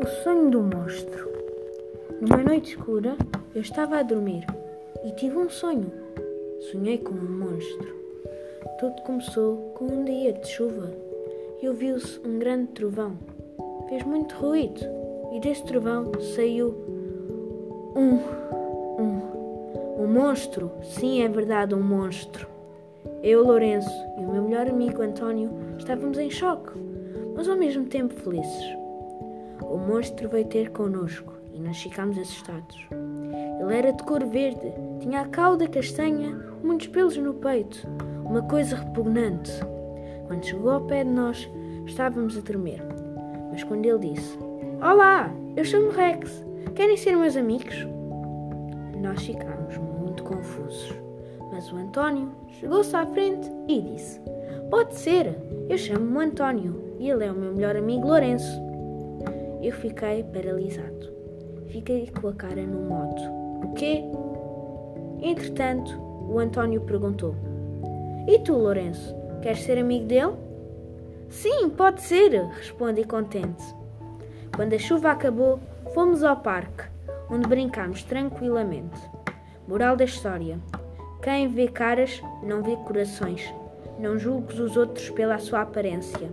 O sonho do monstro. Numa noite escura, eu estava a dormir e tive um sonho. Sonhei com um monstro. Tudo começou com um dia de chuva e ouviu-se um grande trovão. Fez muito ruído e desse trovão saiu um. um. um monstro. Sim, é verdade, um monstro. Eu, Lourenço e o meu melhor amigo António estávamos em choque, mas ao mesmo tempo felizes. O monstro veio ter connosco e nós ficámos assustados. Ele era de cor verde, tinha a cauda castanha, muitos pelos no peito, uma coisa repugnante. Quando chegou ao pé de nós, estávamos a tremer. Mas quando ele disse: Olá, eu chamo Rex, querem ser meus amigos? Nós ficámos muito confusos. Mas o António chegou-se à frente e disse: Pode ser, eu chamo-me António e ele é o meu melhor amigo Lourenço. Eu fiquei paralisado. Fiquei com a cara no modo. O quê? Entretanto, o António perguntou: E tu, Lourenço, queres ser amigo dele? Sim, pode ser, respondi contente. Quando a chuva acabou, fomos ao parque, onde brincámos tranquilamente. Moral da história: quem vê caras não vê corações. Não julgues os outros pela sua aparência.